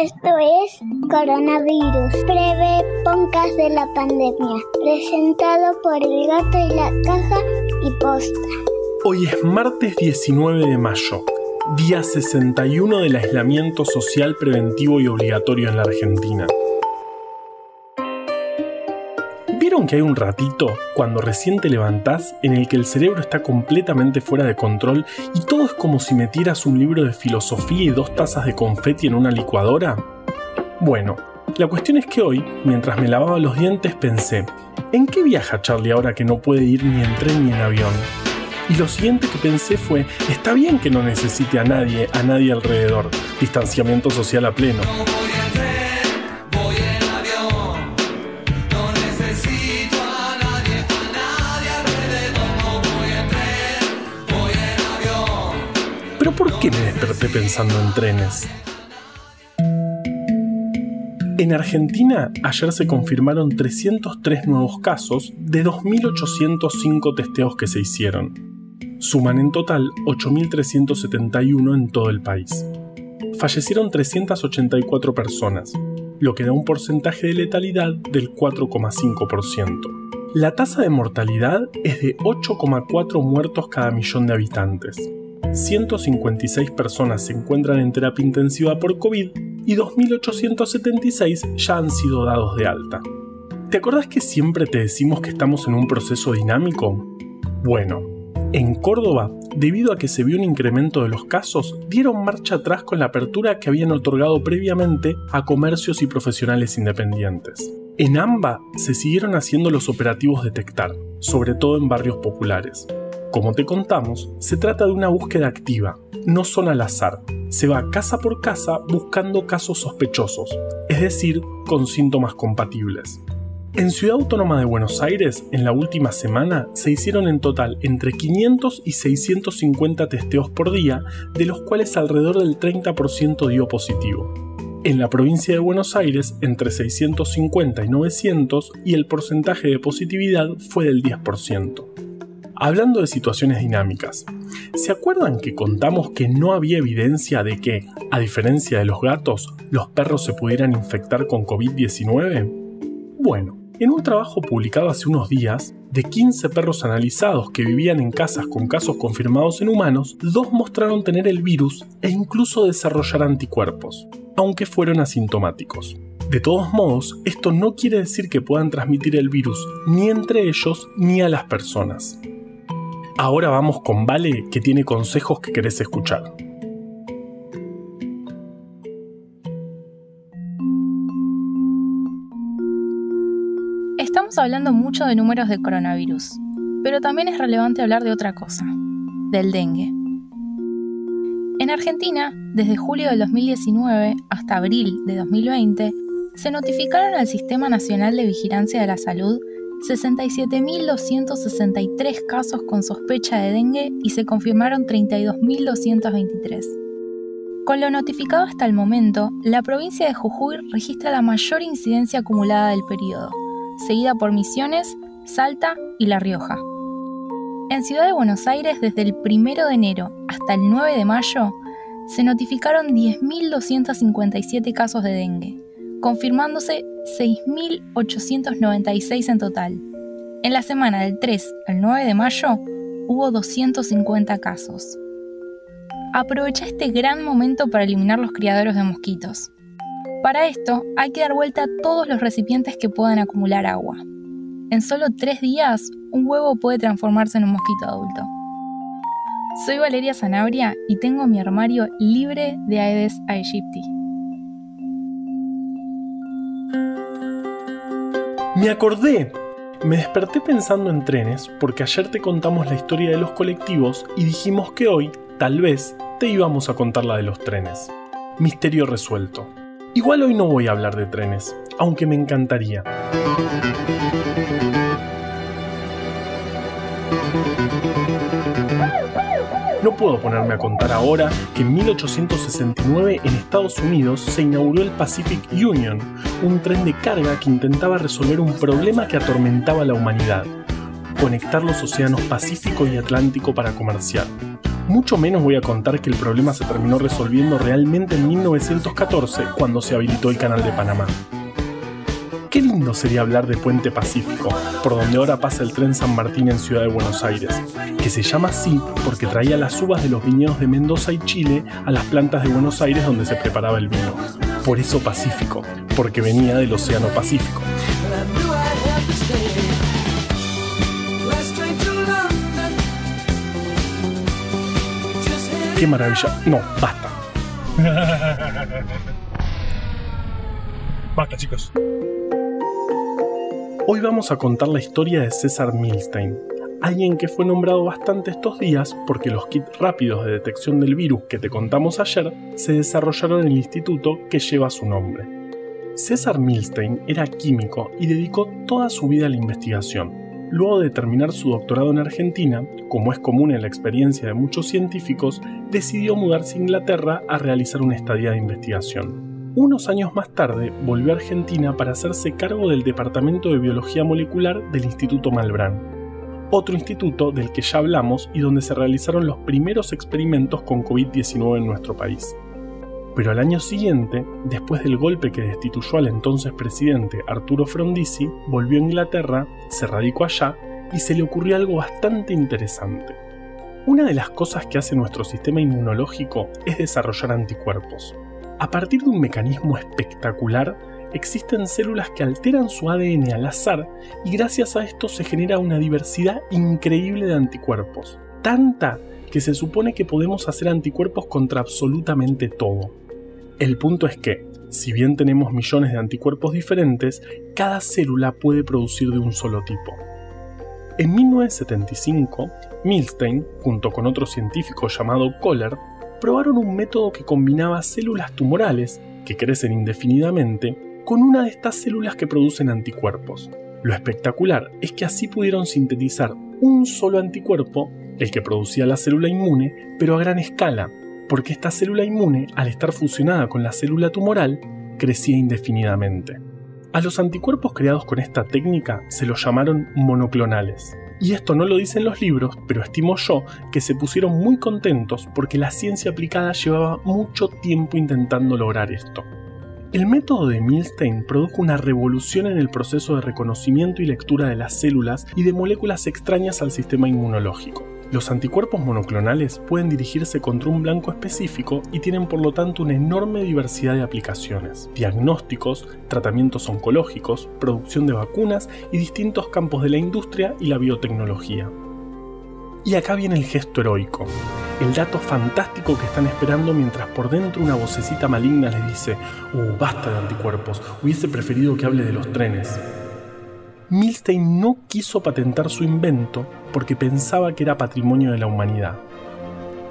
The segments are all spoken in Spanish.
Esto es Coronavirus, breve podcast de la pandemia, presentado por El Gato y la Caja y Posta. Hoy es martes 19 de mayo, día 61 del aislamiento social preventivo y obligatorio en la Argentina. ¿Vieron que hay un ratito, cuando recién te levantás, en el que el cerebro está completamente fuera de control y todo es como si metieras un libro de filosofía y dos tazas de confeti en una licuadora? Bueno, la cuestión es que hoy, mientras me lavaba los dientes, pensé, ¿en qué viaja Charlie ahora que no puede ir ni en tren ni en avión? Y lo siguiente que pensé fue, está bien que no necesite a nadie, a nadie alrededor, distanciamiento social a pleno. ¿Por qué me desperté pensando en trenes? En Argentina, ayer se confirmaron 303 nuevos casos de 2.805 testeos que se hicieron. Suman en total 8.371 en todo el país. Fallecieron 384 personas, lo que da un porcentaje de letalidad del 4,5%. La tasa de mortalidad es de 8,4 muertos cada millón de habitantes. 156 personas se encuentran en terapia intensiva por COVID y 2.876 ya han sido dados de alta. ¿Te acordás que siempre te decimos que estamos en un proceso dinámico? Bueno, en Córdoba, debido a que se vio un incremento de los casos, dieron marcha atrás con la apertura que habían otorgado previamente a comercios y profesionales independientes. En AMBA se siguieron haciendo los operativos detectar, sobre todo en barrios populares. Como te contamos, se trata de una búsqueda activa, no son al azar. Se va casa por casa buscando casos sospechosos, es decir, con síntomas compatibles. En Ciudad Autónoma de Buenos Aires, en la última semana, se hicieron en total entre 500 y 650 testeos por día, de los cuales alrededor del 30% dio positivo. En la provincia de Buenos Aires, entre 650 y 900, y el porcentaje de positividad fue del 10%. Hablando de situaciones dinámicas, ¿se acuerdan que contamos que no había evidencia de que, a diferencia de los gatos, los perros se pudieran infectar con COVID-19? Bueno, en un trabajo publicado hace unos días, de 15 perros analizados que vivían en casas con casos confirmados en humanos, dos mostraron tener el virus e incluso desarrollar anticuerpos, aunque fueron asintomáticos. De todos modos, esto no quiere decir que puedan transmitir el virus ni entre ellos ni a las personas. Ahora vamos con Vale que tiene consejos que querés escuchar. Estamos hablando mucho de números de coronavirus, pero también es relevante hablar de otra cosa, del dengue. En Argentina, desde julio del 2019 hasta abril de 2020, se notificaron al Sistema Nacional de Vigilancia de la Salud 67.263 casos con sospecha de dengue y se confirmaron 32.223. Con lo notificado hasta el momento, la provincia de Jujuy registra la mayor incidencia acumulada del periodo, seguida por Misiones, Salta y La Rioja. En Ciudad de Buenos Aires, desde el 1 de enero hasta el 9 de mayo, se notificaron 10.257 casos de dengue, confirmándose 6.896 en total. En la semana del 3 al 9 de mayo hubo 250 casos. Aprovecha este gran momento para eliminar los criaderos de mosquitos. Para esto hay que dar vuelta a todos los recipientes que puedan acumular agua. En solo 3 días, un huevo puede transformarse en un mosquito adulto. Soy Valeria Sanabria y tengo mi armario libre de Aedes aegypti. Me acordé. Me desperté pensando en trenes porque ayer te contamos la historia de los colectivos y dijimos que hoy, tal vez, te íbamos a contar la de los trenes. Misterio resuelto. Igual hoy no voy a hablar de trenes, aunque me encantaría. No puedo ponerme a contar ahora que en 1869 en Estados Unidos se inauguró el Pacific Union, un tren de carga que intentaba resolver un problema que atormentaba a la humanidad, conectar los océanos Pacífico y Atlántico para comerciar. Mucho menos voy a contar que el problema se terminó resolviendo realmente en 1914 cuando se habilitó el Canal de Panamá. Qué lindo sería hablar de Puente Pacífico, por donde ahora pasa el tren San Martín en Ciudad de Buenos Aires, que se llama así porque traía las uvas de los viñedos de Mendoza y Chile a las plantas de Buenos Aires donde se preparaba el vino. Por eso Pacífico, porque venía del Océano Pacífico. Qué maravilla. No, basta. basta, chicos. Hoy vamos a contar la historia de César Milstein, alguien que fue nombrado bastante estos días porque los kits rápidos de detección del virus que te contamos ayer se desarrollaron en el instituto que lleva su nombre. César Milstein era químico y dedicó toda su vida a la investigación. Luego de terminar su doctorado en Argentina, como es común en la experiencia de muchos científicos, decidió mudarse a Inglaterra a realizar una estadía de investigación. Unos años más tarde volvió a Argentina para hacerse cargo del Departamento de Biología Molecular del Instituto Malbrán, otro instituto del que ya hablamos y donde se realizaron los primeros experimentos con COVID-19 en nuestro país. Pero al año siguiente, después del golpe que destituyó al entonces presidente Arturo Frondizi, volvió a Inglaterra, se radicó allá y se le ocurrió algo bastante interesante. Una de las cosas que hace nuestro sistema inmunológico es desarrollar anticuerpos. A partir de un mecanismo espectacular, existen células que alteran su ADN al azar y gracias a esto se genera una diversidad increíble de anticuerpos. Tanta que se supone que podemos hacer anticuerpos contra absolutamente todo. El punto es que, si bien tenemos millones de anticuerpos diferentes, cada célula puede producir de un solo tipo. En 1975, Milstein, junto con otro científico llamado Kohler, probaron un método que combinaba células tumorales, que crecen indefinidamente, con una de estas células que producen anticuerpos. Lo espectacular es que así pudieron sintetizar un solo anticuerpo, el que producía la célula inmune, pero a gran escala, porque esta célula inmune, al estar fusionada con la célula tumoral, crecía indefinidamente. A los anticuerpos creados con esta técnica se los llamaron monoclonales. Y esto no lo dicen los libros, pero estimo yo que se pusieron muy contentos porque la ciencia aplicada llevaba mucho tiempo intentando lograr esto. El método de Milstein produjo una revolución en el proceso de reconocimiento y lectura de las células y de moléculas extrañas al sistema inmunológico. Los anticuerpos monoclonales pueden dirigirse contra un blanco específico y tienen por lo tanto una enorme diversidad de aplicaciones, diagnósticos, tratamientos oncológicos, producción de vacunas y distintos campos de la industria y la biotecnología. Y acá viene el gesto heroico, el dato fantástico que están esperando mientras por dentro una vocecita maligna les dice, uh, basta de anticuerpos, hubiese preferido que hable de los trenes. Milstein no quiso patentar su invento porque pensaba que era patrimonio de la humanidad.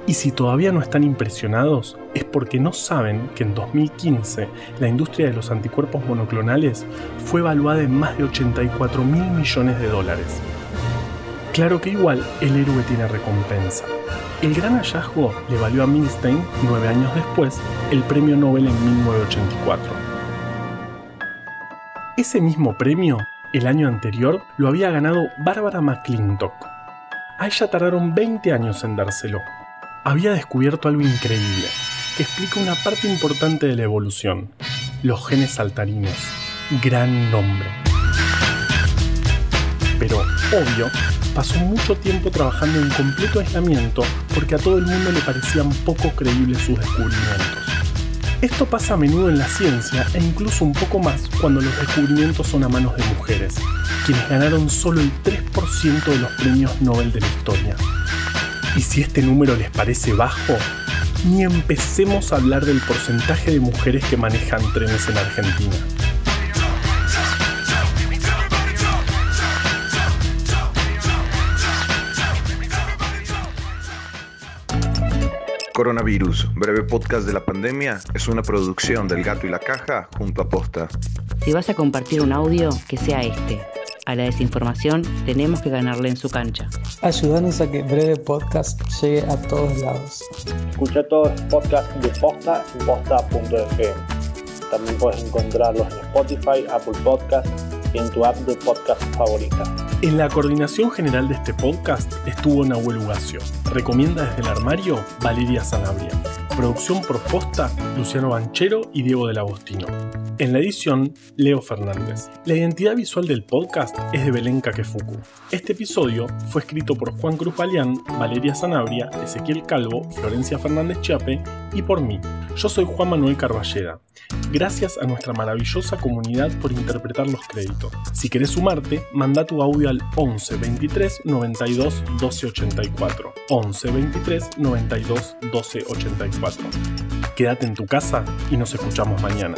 Y si todavía no están impresionados, es porque no saben que en 2015 la industria de los anticuerpos monoclonales fue evaluada en más de 84 mil millones de dólares. Claro que igual el héroe tiene recompensa. El gran hallazgo le valió a Milstein, nueve años después, el premio Nobel en 1984. Ese mismo premio el año anterior lo había ganado Barbara McClintock. A ella tardaron 20 años en dárselo. Había descubierto algo increíble, que explica una parte importante de la evolución, los genes saltarines. Gran nombre. Pero, obvio, pasó mucho tiempo trabajando en completo aislamiento porque a todo el mundo le parecían poco creíbles sus descubrimientos. Esto pasa a menudo en la ciencia e incluso un poco más cuando los descubrimientos son a manos de mujeres, quienes ganaron solo el 3% de los premios Nobel de la historia. Y si este número les parece bajo, ni empecemos a hablar del porcentaje de mujeres que manejan trenes en Argentina. Coronavirus, breve podcast de la pandemia, es una producción del Gato y la Caja junto a Posta. Si vas a compartir un audio, que sea este. A la desinformación tenemos que ganarle en su cancha. Ayúdanos a que Breve Podcast llegue a todos lados. Escucha todos los podcasts de Posta en posta.fm. También puedes encontrarlos en Spotify, Apple Podcasts y en tu app de podcast favorita. En la coordinación general de este podcast estuvo Nahuel Ugacio. Recomienda desde el armario Valeria Sanabria. Producción por posta Luciano Banchero y Diego del Agostino. En la edición, Leo Fernández. La identidad visual del podcast es de Belén Kakefuku. Este episodio fue escrito por Juan Cruz Balián, Valeria Sanabria, Ezequiel Calvo, Florencia Fernández Chiape y por mí. Yo soy Juan Manuel Carballeda. Gracias a nuestra maravillosa comunidad por interpretar los créditos. Si querés sumarte, manda tu audio al 11 23 92 12 84. 11 23 92 12 84. Quédate en tu casa y nos escuchamos mañana.